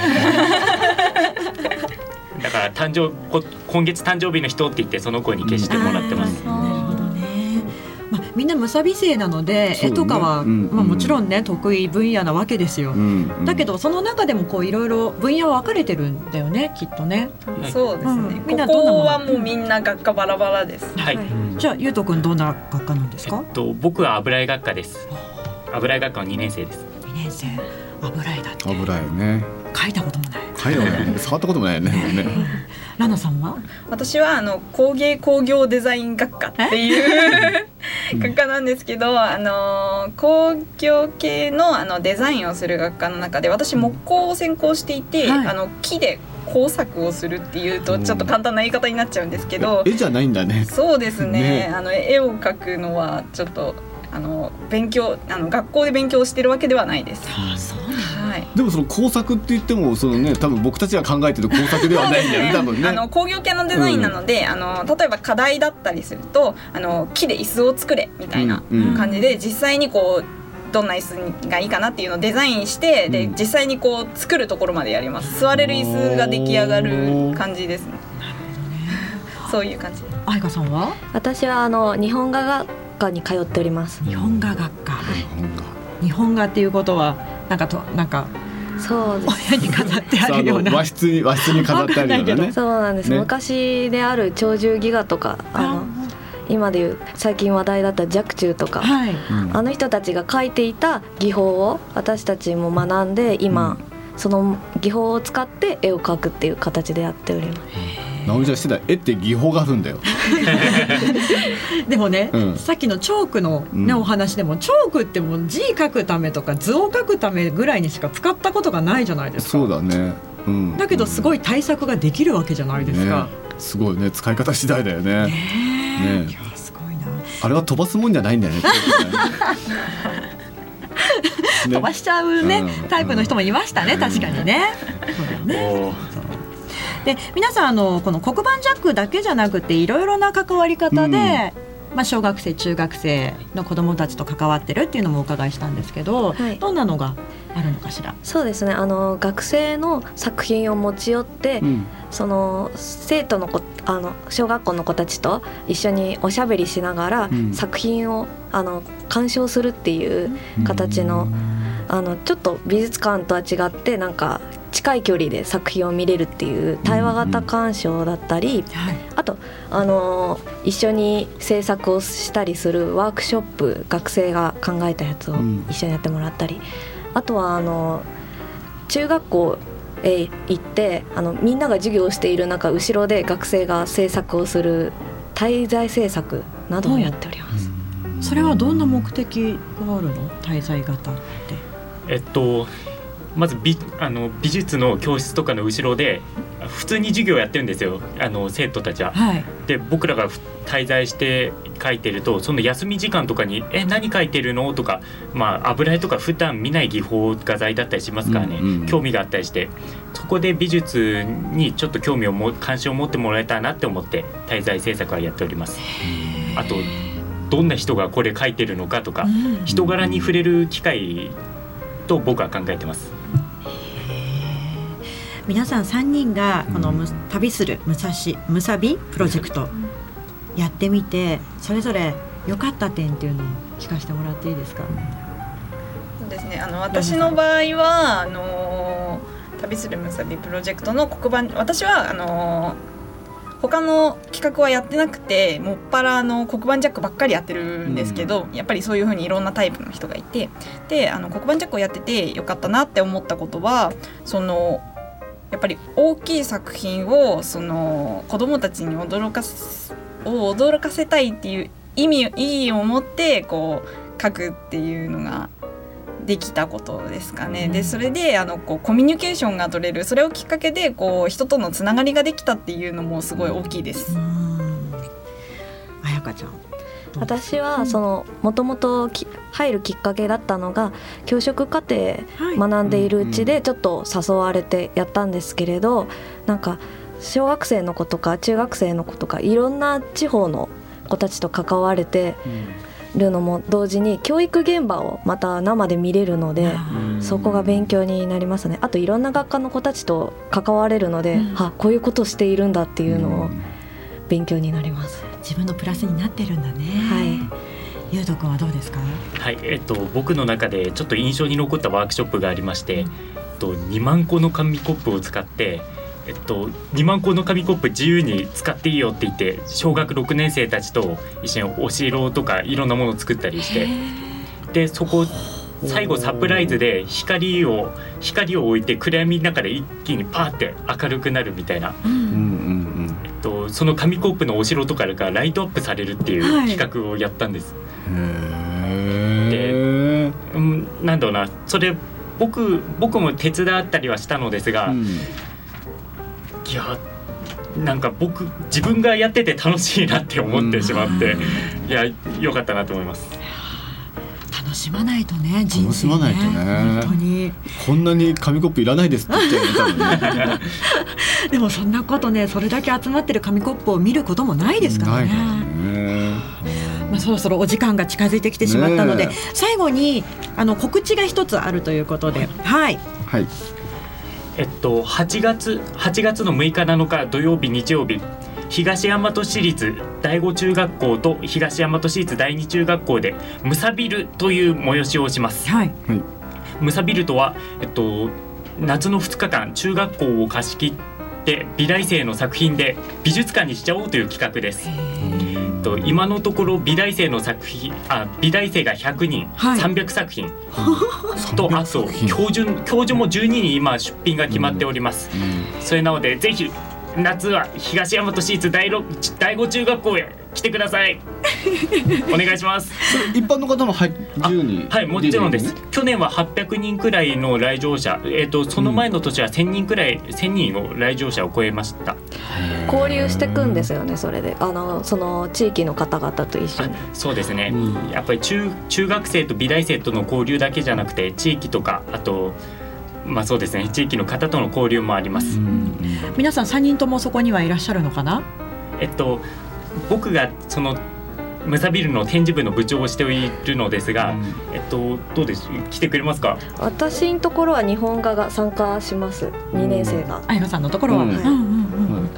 S9: だから誕生こ今月誕生日の人って言ってその子に消してもらってます、
S5: みんなむさび生なので、絵とかは、
S1: うん
S5: まあ、もちろんね得意分野なわけですよ。
S1: うん。うん
S5: だけどその中でもこういろいろ分野は分かれてるんだよねきっとね。
S9: はい。
S7: そうですね、
S5: うん。みんな
S7: こ
S5: どんなもの？
S7: こはもうみんな学科バラバラです。
S9: はい、
S8: はい。
S5: じゃあゆうとくんどんな学科なんですか？
S9: えっ？と僕は油絵学科です。油絵学科の2年生です。
S5: 二年生。油絵だって。
S1: 危ないよね。
S5: 書いたこともない。
S1: 書いたことない。ね触ったこともないよね。ね
S5: ラナさんは？
S7: 私はあの工芸工業デザイン学科っていう学科なんですけど、あの工業系のあのデザインをする学科の中で私木工を専攻していて、
S5: はい。
S7: あの木で工作をするっていうとちょっと簡単な言い方になっちゃうんですけど、
S1: 絵じゃないんだね。
S7: そうですね。
S1: ね。
S7: あの絵を描くのはちょっとあの勉強あの学校で勉強してるわけではないです。
S5: ああ。
S7: はい。
S1: でもその工作って言ってもそのね多分僕たちが考えてる工作ではないんだよね多分ね。
S7: あの工業系のデザインなので、あの例えば課題だったりするとあの木で椅子を作れみたいな
S1: うん。うん
S7: 感じで、実際にこうどんな椅子がいいかなっていうのをデザインして、で
S1: うん。
S7: 実際にこう作るところまでやります。座れる椅子が出来上がる感じですね。そういう感じ。
S5: 愛花さんは？
S8: 私はあの日本画学科に通っております。
S5: 日本画学科。
S1: なんか
S5: 日本画っていうことはなんかとなんか
S8: そうです。
S5: お部屋に飾ってあるような。
S1: の和室に和室に飾ってあるようなね。
S8: そうなんです、
S1: ね。
S8: 昔である鳥獣戯画とかあの今でいう最近話題だった若冲とか、
S5: はい。
S1: うん。
S8: あの人たちが書いていた技法を私たちも学んで今、その技法を使って絵を描くっていう形でやっております。
S1: 直美ちゃんしてた？絵って技法があるんだよ。
S5: でもね、
S1: うん。
S5: さっきのチョークのね、
S1: うん
S5: お話でもチョークってもう字書くためとか図を書くためぐらいにしか使ったことがないじゃないですか。
S1: そうだね。うん。
S5: だけどすご
S1: い
S5: い対策ができるわけじゃないですか。
S1: すごいね。使い方次第だよね。
S5: ねえ。
S1: ね
S5: いやすごいな。
S1: あれは飛ばすもんじゃないんだよね
S5: 飛ばしちゃうね、
S1: うん。
S5: タイプの人もいましたね、
S1: うん。
S5: 確かにね。で皆さんあのこの黒板ジャックだけじゃなくていろいろな関わり方で、まあ、小学生中学生の子どもたちと関わってるっていうのもお伺いしたんですけど、
S8: はい。
S5: どんなのがあるのかしら？
S8: そうですね。あの学生の作品を持ち寄って、
S1: うん。
S8: その生徒の子あの小学校の子たちと一緒におしゃべりしながら、
S1: うん。
S8: 作品をあの鑑賞するっていう形のあのちょっと美術館とは違ってなんか近い距離で作品を見れるっていう対話型鑑賞だったり、
S5: はい、
S8: あとあの一緒に制作をしたりするワークショップ学生が考えたやつを
S1: うん
S8: 一緒にやってもらったり、あとはあの中学校へ行ってあのみんなが授業をしている中後ろで学生が制作をする滞在制作などをやっております。
S5: それはどんな目的があるの？滞在型って。
S9: えっとまず美あの美術の教室とかの後ろで普通に授業やってるんですよ。あの生徒たちは。
S5: はい、
S9: で僕らがふ滞在して書いてるとその休み時間とかに「え何書いてるの?」とか、まあ、油絵とか普段見ない技法画材だったりしますからね、
S1: うんうん
S9: 興味があったりして。そこで美術にちょっと興味をも関心を持ってもらえたらなって思って滞在制作はやっております。あとどんな人がこれ書いてるのかとか
S5: うん。
S9: 人柄に触れる機会と僕は考えてます。
S5: 皆さん3人がこのむ、旅する武蔵むさびプロジェクトやってみてそれぞれ良かった点っていうのを聞かせてもらっていいですか？
S7: そうですねあの私の場合はあの旅するむさびプロジェクトの黒板私はあの他の企画はやってなくてもっぱらあの黒板ジャックばっかりやってるんですけど、やっぱりそういうふうにいろんなタイプの人がいてであの黒板ジャックをやっててよかったなって思ったことはそのやっぱり大きい作品をその子供たちに驚かすを驚かせたいっていう意味意義を持ってこう書くっていうのができたことですかね。でそれであのこうコミュニケーションが取れる。それをきっかけでこう人とのつながりができたっていうのもすごい大きいです。
S5: あやかちゃん。
S8: 私はそのもともと入るきっかけだったのが教職課程
S5: はい。
S8: 学んでいるうちでちょっと誘われてやったんですけれどなんか小学生の子とか中学生の子とかいろんな地方の子たちと関われてるのも同時に教育現場をまた生で見れるのでそこが勉強になりますね。あといろんな学科の子たちと関われるので、
S5: うん。
S8: あこういうことしているんだっていうのを勉強になります。
S5: 自分のプラスになってるんだね。
S8: はい。
S5: ゆうとくんはどうですか？
S9: はい、えっと僕の中でちょっと印象に残ったワークショップがありまして、えっと2万個の紙コップを使って。えっと、2万個の紙コップ自由に使っていいよって言って小学6年生たちと一緒にお城とかいろんなものを作ったりしてでそこ最後サプライズで光を光を置いて暗闇の中で一気にパーって明るくなるみたいな、
S1: うん。うん
S9: えっと、その紙コップのお城とかがライトアップされるっていう
S5: はい。
S9: 企画をやったんです。
S1: うんへえ
S9: うん、なんだろうな。それ僕僕も手伝ったりはしたのですが、
S1: うん
S9: いやなんか僕自分がやってて楽しいなって思ってしまって、いや良かったなと思います。
S5: 楽しまないとね人生ね。
S1: 楽しまないとね。
S5: 本当に。
S1: こんなに紙コップいらないですって言っちゃうよね。
S5: でもそんなことねそれだけ集まってる紙コップを見ることもないですからね。
S1: ないからね。
S5: まあ、そろそろお時間が近づいてきてしまったので、
S1: ね
S5: 最後にあの告知が一つあるということで、はい、
S1: はい
S9: えっと8月8月の6日7日土曜日日曜日東大和市立第五中学校と東大和市立第二中学校でムサビルという催しをします。
S5: はい、
S9: ムサビルとはえっと夏の2日間中学校を貸し切って美大生の作品で美術館にしちゃおうという企画です。えっと今のところ美大生の作品あ美大生が100人、
S5: はい。
S9: 300作品。と
S1: 300
S9: あと教授教授も12人今出品が決まっております。それなのでぜひ夏は東大和市立第六第五中学校へ来てください。お願いします。
S1: 一般の方もはい自由に
S9: はい、もちろんです。去年は800人くらいの来場者、えっ、とその前の年は1000人くらい、1000人を来場者を超えました。
S8: 交流してくんですよねそれであのその地域の方々と一緒に
S9: そうですね。
S1: うん
S9: やっぱり中中学生と美大生との交流だけじゃなくて、地域とかあとまあそうですね、地域の方との交流もあります。
S5: 皆さん三人ともそこにはいらっしゃるのかな？
S9: えっと僕がそのムサビルの展示部の部長をしているのですが、えっとどうです来てくれますか？
S8: 私のところは日本画が参加します。2年生が。
S5: あやかさんのところは、
S1: うん。
S5: うんうんうん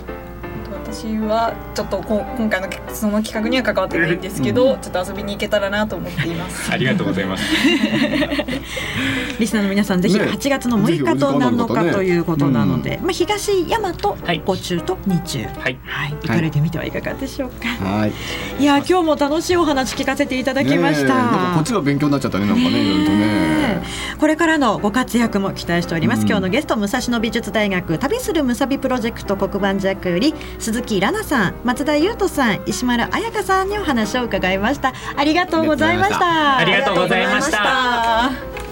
S7: 私はちょっとこ今回のその企画には関わってないんですけど、ちょっと遊びに行けたらなと思っています。
S9: ありがとうございます。
S5: リスナーの皆さんぜひ
S1: ね
S5: 8月の6日と7
S1: ぜひお時間のある方ね。
S5: 日ということなので、まあ、東大和、
S9: はい。
S5: 五中と日中、
S9: はい。
S5: はい、行かれてみてはいかがでしょうか、
S1: はい。
S5: い、や今日も楽しいお話聞かせていただきました、
S1: ねえ。なんかこっちが勉強になっちゃったねなんかねね
S5: これからのご活躍も期待しております、
S1: うん。
S5: 今日のゲスト武蔵野美術大学旅するむさびプロジェクト黒板弱売り鈴木らなさん松田優斗さん石丸彩香さんにお話を伺いました。ありがとうございました。
S9: ありがとうございました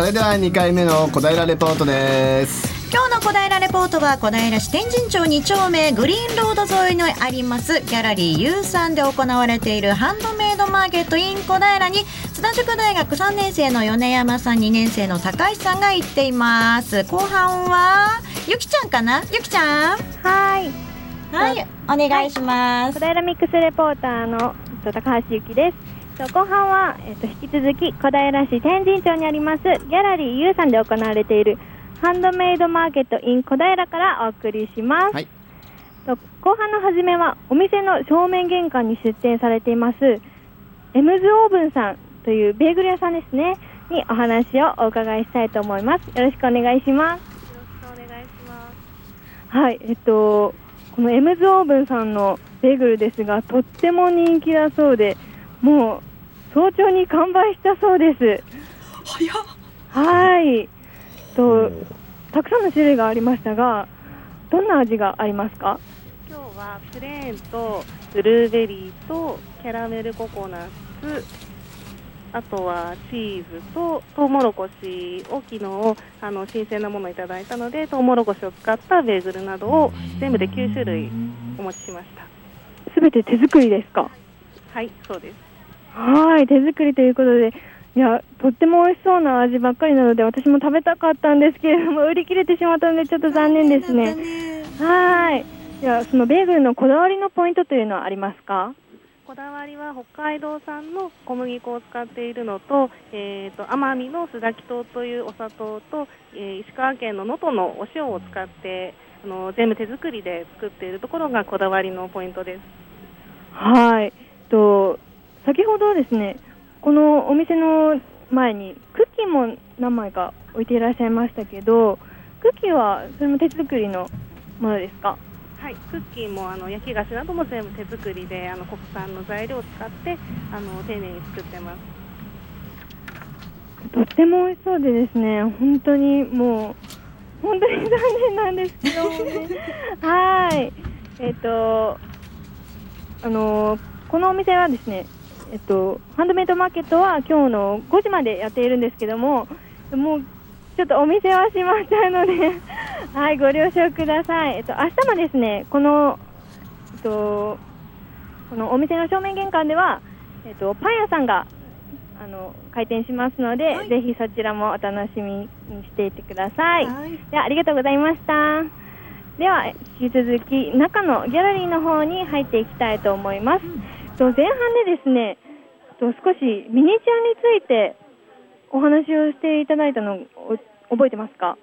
S1: それでは2回目の小平レポートです。
S5: 今日の小平レポートは小平市天神町2丁目グリーンロード沿いにあります。ギャラリー U さんで行われているハンドメイドマーケット in 小平に津田塾大学3年生の米山さん2年生の高橋さんが行っています。後半はゆきちゃんかな？ゆきちゃん。
S3: はい。
S5: はい。お願いします、
S3: 小平ミックスレポーターのえっと高橋由紀です。と後半は、えっと、引き続き小平市天神町にありますギャラリー U さんで行われているハンドメイドマーケット in 小平からお送りします。
S1: はい
S3: と後半の初めはお店の正面玄関に出店されていますエムズオーブンさんというベーグル屋さんですねにお話をお伺いしたいと思います。よろしくお願いします。よろしくお願いします。はい、えっとこのエムズオーブンさんのベーグルですがとっても人気だそうでもう早朝に完売したそうです。
S5: 早っ。
S3: はい。とたくさんの種類がありましたがどんな味がありますか？
S10: 今日はプレーンとブルーベリーとキャラメルココナッツあとはチーズとトウモロコシを昨日あの新鮮なものをいただいたのでトウモロコシを使ったベーグルなどを全部で9種類お持ちしました。
S3: すべて手作りですか？
S10: はいそうです
S3: はい手作りということでいやとっても美味しそうな味ばっかりなので私も食べたかったんですけれども売り切れてしまったのでちょっと残念ですね。はい。
S11: いやそのベーグルのこだわりのポイントというのはありますか？
S10: こだわりは北海道産の小麦粉を使っているのと,、えー、と奄美の須崎糖というお砂糖と、えー石川県の能登のお塩を使ってあの全部手作りで作っているところがこだわりのポイントです。
S11: はい。と先ほどですねこのお店の前にクッキーも何枚か置いていらっしゃいましたけどクッキーはそれも手作りのものですか？
S10: はい、クッキーもあの焼き菓子なども全部手作りであの国産の材料を使ってあの丁寧に作ってます。
S11: とっても美味しそうでですね本当にもう本当に残念なんですけどもね。はい。えっ、とあのこのお店はですねえっとハンドメイドマーケットは今日の5時までやっているんですけどももうちょっとお店は閉まっちゃうので はいご了承くださいえっと明日もですねこのえっとこのお店の正面玄関ではえっとパン屋さんがあの開店しますので、ぜひそちらもお楽しみにしていてください。ではありがとうございました。では引き続き中のギャラリーの方に入っていきたいと思います。と前半でですね、と少しミニチュアについてお話をしていただいたのを覚えてますか？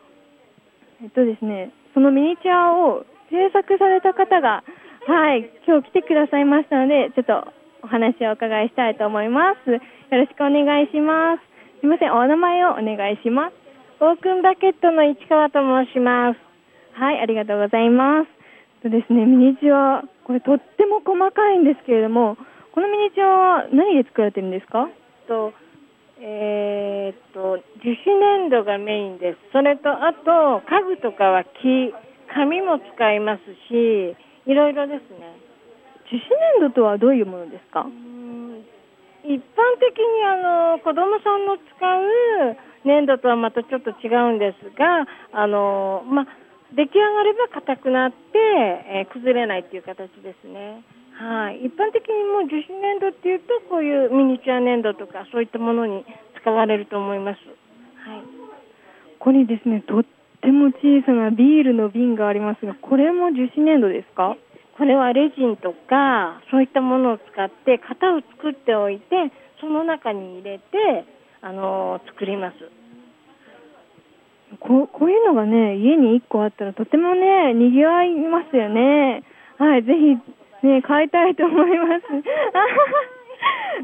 S11: えっとですね、そのミニチュアを制作された方がはい今日来てくださいましたのでちょっとお話をお伺いしたいと思います。よろしくお願いします。すみません、お名前をお願いします。オークンバケットの市川と申します。はい、ありがとうございます。とですね、ミニチュア、これとっても細かいんですけれども、このミニチュアは何で作られてるんですか？
S12: と、えーっと、樹脂粘土がメインです。それと、あと、家具とかは木、紙も使いますし、いろいろですね。
S11: 樹脂粘土とはどういうものですか？
S12: 一般的にあの子供さんの使う粘土とはまたちょっと違うんですが、あのまあ、出来上がれば硬くなって、えー崩れないっていう形ですね。はい、一般的にもう樹脂粘土っていうとこういうミニチュア粘土とかそういったものに使われると思います。はい。
S11: ここにですね、とっても小さなビールの瓶がありますが、これも樹脂粘土ですか？
S12: これはレジンとかそういったものを使って型を作っておいてその中に入れてあの作ります。
S11: ここういうのがね、家に1個あったらとてもね、賑わいますよね。はい、ぜひ、ね、買いたいと思います。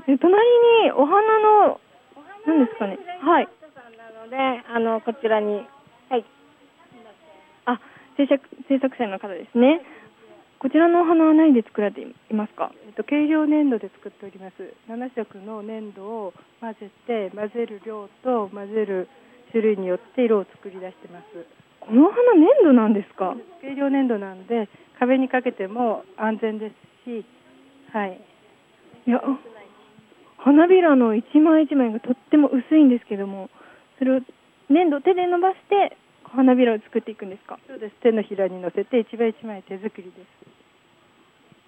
S11: で隣にお花の、何ですかね。はい。
S12: なのであのこちらにはい
S11: あ、制作制作者の方ですね。こちらのお花は何で作られていますか？
S13: えっと、軽量粘土で作っております7色の粘土を混ぜて混ぜる量と混ぜる種類によって色を作り出してます
S11: このお花粘土なんですか？
S13: 軽量粘土なんで壁にかけても安全ですしはい
S11: いや、花びらの一枚一枚がとっても薄いんですけども、それを粘土手で伸ばして花びらを作っていくんですか？
S13: そうです手のひらに乗せて一枚一枚手作りです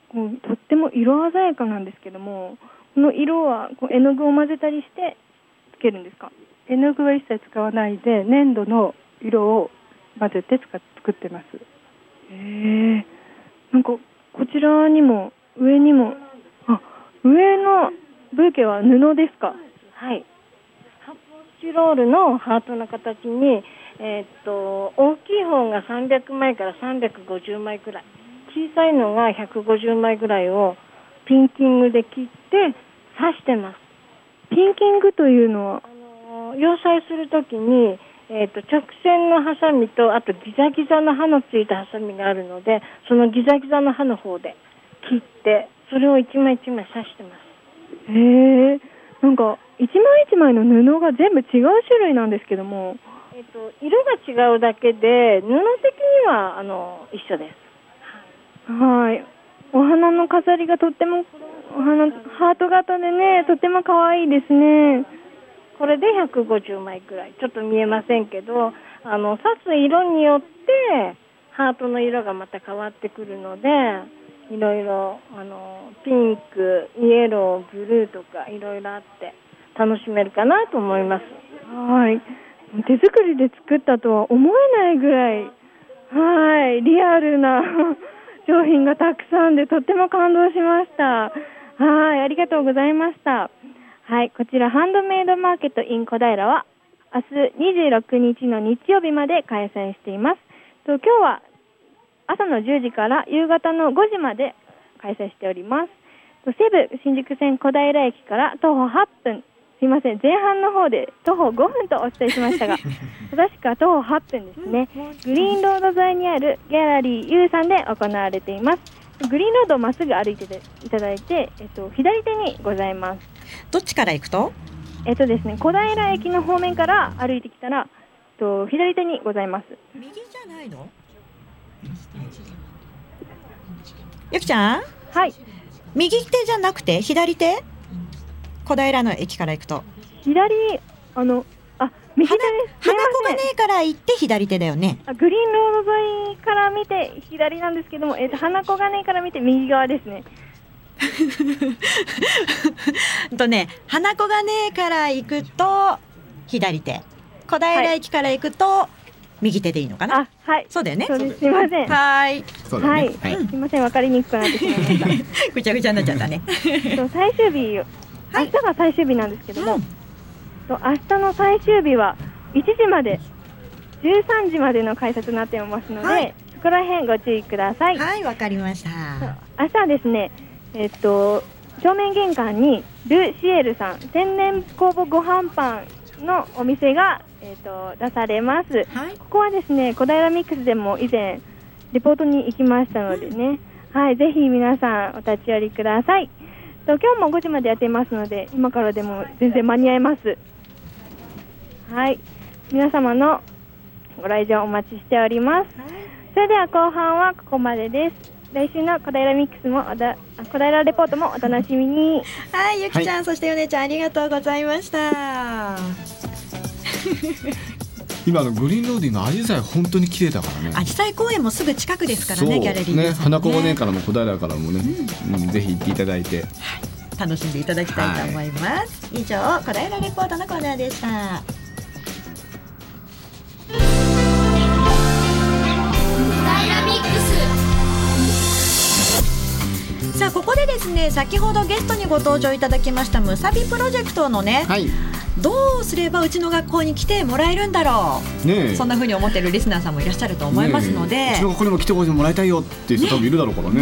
S11: こうとっても色鮮やかなんですけども、この色はこう絵の具を混ぜたりしてつけるんですか？
S13: 絵の具は一切使わないで粘土の色を混ぜて使っ作ってます
S11: へえ。なんかこちらにも上にもあ上のブーケは布ですか？
S12: はい。発泡スチロールのハートの形に、えーっと大きい方が300枚から350枚くらい。小さいのが150枚ぐらいをピンキングで切って刺してます。
S11: ピンキングというのは？
S12: 洋裁するときに、えー、と直線のハサミとあとギザギザの刃のついたハサミがあるのでそのギザギザの刃の方で切ってそれを一枚一枚刺してます
S11: へえ。なんか一枚一枚の布が全部違う種類なんですけども、
S12: えっと色が違うだけで布的にはあの一緒です
S11: はい。お花の飾りがとってもお花ハート型でね、とっても可愛いですね。
S12: これで150枚くらいちょっと見えませんけどあの刺す色によってハートの色がまた変わってくるのでいろいろあのピンクイエローブルーとかいろいろあって楽しめるかなと思います
S11: はい。手作りで作ったとは思えないぐらい、はい、リアルな
S3: 商品がたくさんでとっても感動しました。はい、ありがとうございました。はい、こちらハンドメイドマーケット in 小平は明日26日の日曜日まで開催しています。と今日は朝の10時から夕方の5時まで開催しております。と西武新宿線小平駅から徒歩8分。すいません、前半の方で徒歩5分とお伝えしましたが、正しくは徒歩8分ですね。グリーンロード沿いにあるギャラリー U さんで行われています。グリーンロードをまっすぐ歩いていただいて、えっと、左手にございます。
S2: どっちから行くと？
S3: えっとですね、小平駅の方面から歩いてきたら、えっと、左手にございます。
S2: 右じゃないの？ゆきちゃん？
S3: はい。
S2: 右手じゃなくて左手？小平の駅から行くと。
S3: 左、あの、あ、右手です。
S2: 花子がねえから行って左手だよね
S3: あグリーンロード沿いから見て左なんですけども、えっと、花子金井から見て右側ですね。
S2: う んとね花子がねえから行くと左手小平駅から行くと右手でいいのかな、
S3: あ、はい。
S2: そうだよね
S3: す。すみません。
S2: はい
S3: はい。
S1: はい
S3: すみません、わかりにくくなってしまいました。
S2: ぐちゃぐちゃになっちゃったね
S3: と最終日、明日が最終日なんですけども、と明日の最終日は1時まで、13時までの開催となっていますので、
S2: はい。
S3: そこら辺ご注意ください。
S2: はいわかりました。
S3: 明日はですね、えっと、正面玄関にルシエルさん天然酵母ご飯パンのお店が、えっと、出されます、
S2: はい。
S3: ここはですね小平ミックスでも以前レポートに行きましたのでね、はい、ぜひ皆さんお立ち寄りください。と今日も5時までやっていますので今からでも全然間に合いますはい。皆様のご来場お待ちしております、それでは後半はここまでです。来週の小平ミックスもおだあ小平レポートもお楽しみに。
S2: はいゆきちゃん、そしてよねちゃんありがとうございました。
S1: 今のグリーンローディのアジサイ本当に綺麗だからね。
S2: アジサイ公園もすぐ近くですからねギャラリー。
S1: ね
S2: さん
S1: 花子がねからも小平からもね、うんぜひ行っていただいて。
S2: 楽しんでいただきたいと思います、以上小平レポートのコーナーでしたさあここでですね先ほどゲストにご登場いただきましたむさびプロジェクトのね、
S1: はい。
S2: どうすればうちの学校に来てもらえるんだろう、
S1: ねえ。
S2: そんな風に思ってるリスナーさんもいらっしゃると思いますので、
S1: ねえ。うちの学校にも来てもらいたいよっていう人多分いるだろうからね。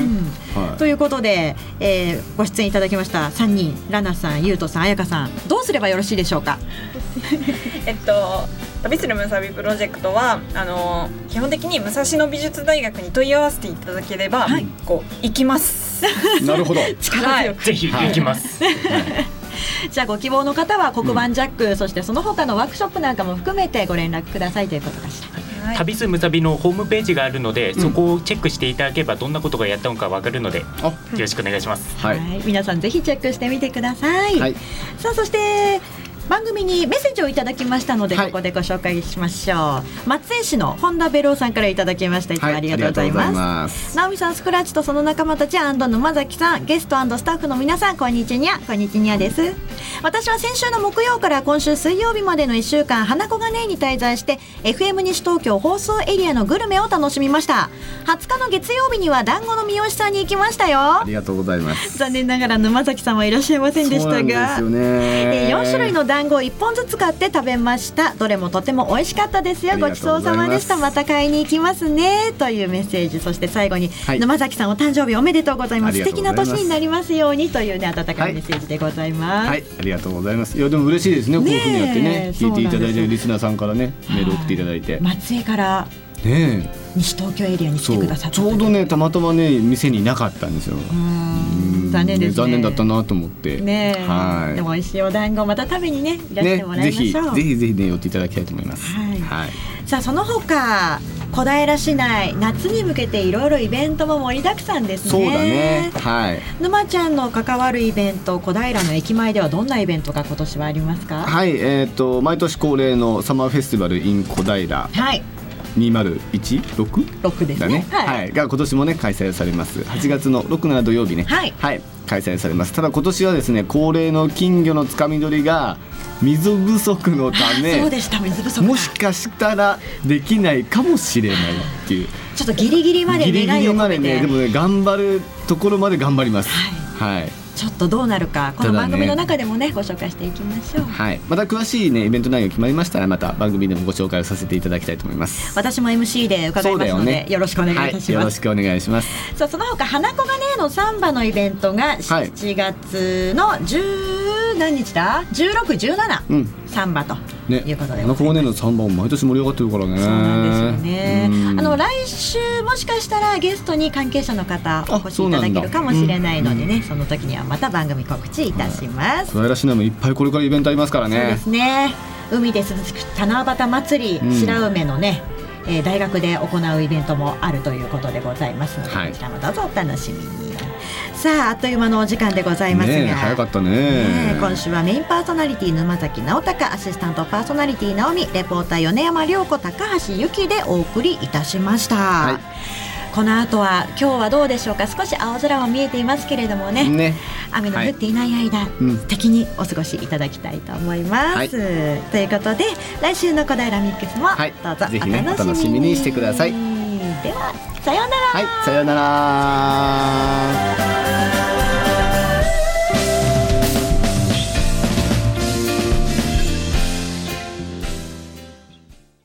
S1: はい。
S2: ということで、えーご出演いただきました3人ラナさん、ゆうとさん、あやかさんどうすればよろしいでしょうか？
S7: えっと旅するむさびプロジェクトはあの基本的に武蔵野美術大学に問い合わせていただければ、こう行きます。
S1: なるほど。
S2: 力強く、
S9: ぜひ行きます。
S2: じゃあご希望の方は黒板ジャック、そしてその他のワークショップなんかも含めてご連絡くださいということかしら。
S7: はい。
S9: 旅すむさびのホームページがあるので、そこをチェックしていただければどんなことがやったのかわかるのでよろしくお願いします。
S1: はい。
S2: はい、皆さんぜひチェックしてみてください。
S1: はい。
S2: さあそして番組にメッセージをいただきましたので、
S1: はい。
S2: ここでご紹介しましょう。松江市の本田ベローさんからいただきました。いつも
S1: はい
S2: ありがとうございます,、直美さんスクラッチとその仲間たち沼崎さんゲストスタッフの皆さんこんにちにゃこんにちにゃです。私は先週の木曜から今週水曜日までの1週間花子がねに滞在して FM 西東京放送エリアのグルメを楽しみました。20日の月曜日には団子の三好さんに行きましたよ。
S1: ありがとうございます。
S2: 残念ながら沼崎さんはいらっしゃいませんでし
S1: そう
S2: たが
S1: なんですよね。
S2: えー4種類の団子を1本ずつ買って食べました。どれもとても美味しかったですよ。ごちそうさまでした。また買いに行きますね。というメッセージ。そして最後に、
S1: はい。
S2: 沼崎さんお誕生日おめでとうございます。素敵な年になりますようにというね温かいメッセージでございます、
S1: はい、ありがとうございます。いや、でも嬉しいですね。こういうふうにやって
S2: ね
S1: 聞いていただいてるリスナーさんからね、メール送っていただいて。ね
S2: 松江から。
S1: え、
S2: 西東京エリアに来てくださった
S1: ちょうどね、たまたまね、店にいなかったんですよ。うん
S2: 残念ですね
S1: 残念だったなと思って。
S2: ねえ、
S1: はい
S2: でも美味しいお団子また食べにねいらしてもらいましょう、
S1: ぜひぜひね、寄っていただきたいと思います。
S2: はい
S1: はい。
S2: さあその他小平市内夏に向けていろいろイベントも盛りだくさんですね
S1: そうだね。はい。
S2: 沼ちゃんの関わるイベント小平の駅前ではどんなイベントが今年はありますか？
S1: はい、えっ、と、毎年恒例のサマーフェスティバル in 小平。
S2: はい
S1: 2016
S2: 6ですね。
S1: だね、はい。が今年もね開催されます。8月の6、7土曜日ね。
S2: はい。
S1: 開催されます。ただ今年はですね恒例の金魚のつかみ取りが水不足のため
S2: そうでした水不足だ
S1: もしかしたらできないかもしれないっていう。
S2: ちょっとギリギリまで
S1: ギリギ
S2: 願い
S1: リまでねでもね頑張るところまで頑張ります。はい
S2: ちょっとどうなるかこの番組の中でもねご紹介していきましょう。
S1: はい、また詳しいねイベント内容決まりましたらまた番組でもご紹介をさせていただきたいと思います。
S2: 私も MC で伺いますので、よろしくお願いいたします、
S1: はい、よろしくお願いします。
S2: さあその他花子がねのサンバのイベントが7月の10何日だ？1617、
S1: うん。
S2: サンバと
S1: ね。
S2: いうことで
S1: 花子ねの3番毎年盛り上がってるからね。そう
S2: なんですよね。
S1: うん。
S2: あの来週もしかしたらゲストに関係者の方お越しいただけるかもしれないのでねその時にはまた番組告知いたします、
S1: 小平市内もい。っぱいこれからイベントありますからね
S2: そうですね。海で涼しく七夕祭り、
S1: うん。
S2: 白梅のね、えー大学で行うイベントもあるということでございますので、
S1: はい。
S2: こちらもどうぞお楽しみにさああっという間のお時間でございますが、
S1: ねえ早かったね。
S2: ねえ今週はメインパーソナリティ沼崎直隆アシスタントパーソナリティ直美レポーター米山涼子高橋由紀でお送りいたしました、この後は今日はどうでしょうか？少し青空も見えていますけれどもね。
S1: ね。
S2: 雨の降っていない間、
S1: うん。
S2: 素敵にお過ごしいただきたいと思います、
S1: はい。
S2: ということで来週の小平ミックスも
S1: はい。
S2: どうぞお楽しみに,、
S1: お楽しみにしてください
S2: ではさようなら。
S1: はいさようなら。